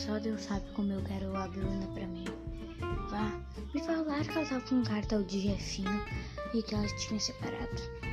só Deus sabe como eu quero a Bruna pra mim. Vá, me falaram que ela tava com um cartão de Jefinho e que elas tinham separado.